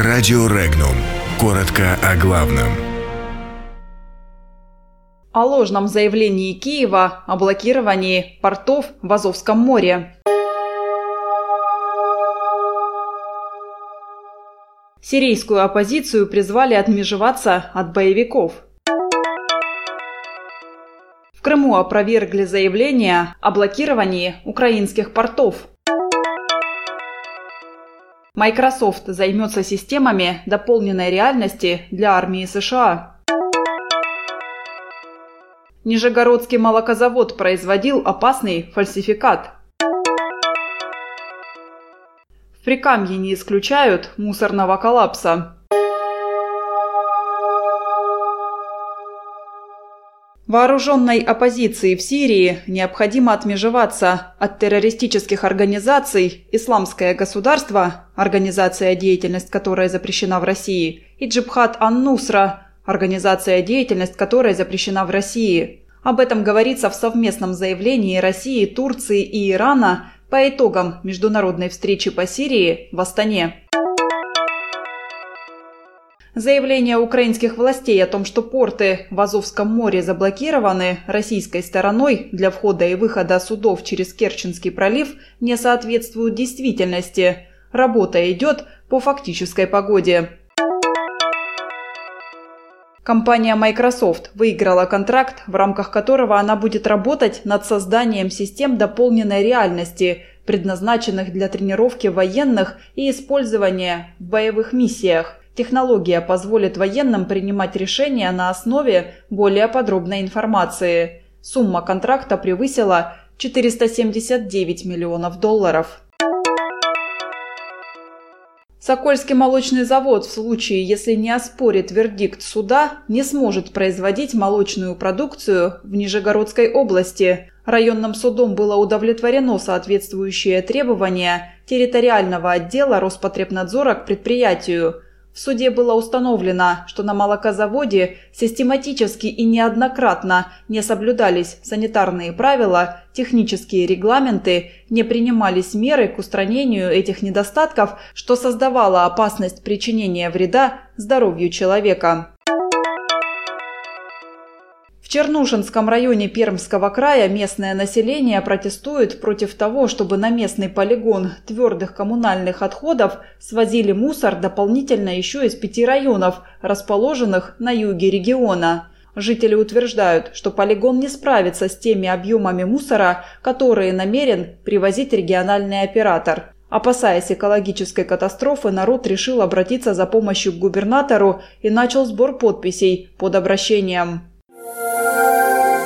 Радио Регнум. Коротко о главном. О ложном заявлении Киева о блокировании портов в Азовском море. Сирийскую оппозицию призвали отмежеваться от боевиков. В Крыму опровергли заявление о блокировании украинских портов. Microsoft займется системами дополненной реальности для армии США. Нижегородский молокозавод производил опасный фальсификат. В Прикамье не исключают мусорного коллапса. Вооруженной оппозиции в Сирии необходимо отмежеваться от террористических организаций «Исламское государство», организация, деятельность которой запрещена в России, и «Джибхат Ан-Нусра», организация, деятельность которой запрещена в России. Об этом говорится в совместном заявлении России, Турции и Ирана по итогам международной встречи по Сирии в Астане. Заявление украинских властей о том, что порты в Азовском море заблокированы российской стороной для входа и выхода судов через Керченский пролив, не соответствуют действительности. Работа идет по фактической погоде. Компания Microsoft выиграла контракт, в рамках которого она будет работать над созданием систем дополненной реальности, предназначенных для тренировки военных и использования в боевых миссиях. Технология позволит военным принимать решения на основе более подробной информации. Сумма контракта превысила 479 миллионов долларов. Сокольский молочный завод в случае, если не оспорит вердикт суда, не сможет производить молочную продукцию в Нижегородской области. Районным судом было удовлетворено соответствующее требование территориального отдела Роспотребнадзора к предприятию – в суде было установлено, что на молокозаводе систематически и неоднократно не соблюдались санитарные правила, технические регламенты, не принимались меры к устранению этих недостатков, что создавало опасность причинения вреда здоровью человека. В Чернушинском районе Пермского края местное население протестует против того, чтобы на местный полигон твердых коммунальных отходов свозили мусор дополнительно еще из пяти районов, расположенных на юге региона. Жители утверждают, что полигон не справится с теми объемами мусора, которые намерен привозить региональный оператор. Опасаясь экологической катастрофы, народ решил обратиться за помощью к губернатору и начал сбор подписей под обращением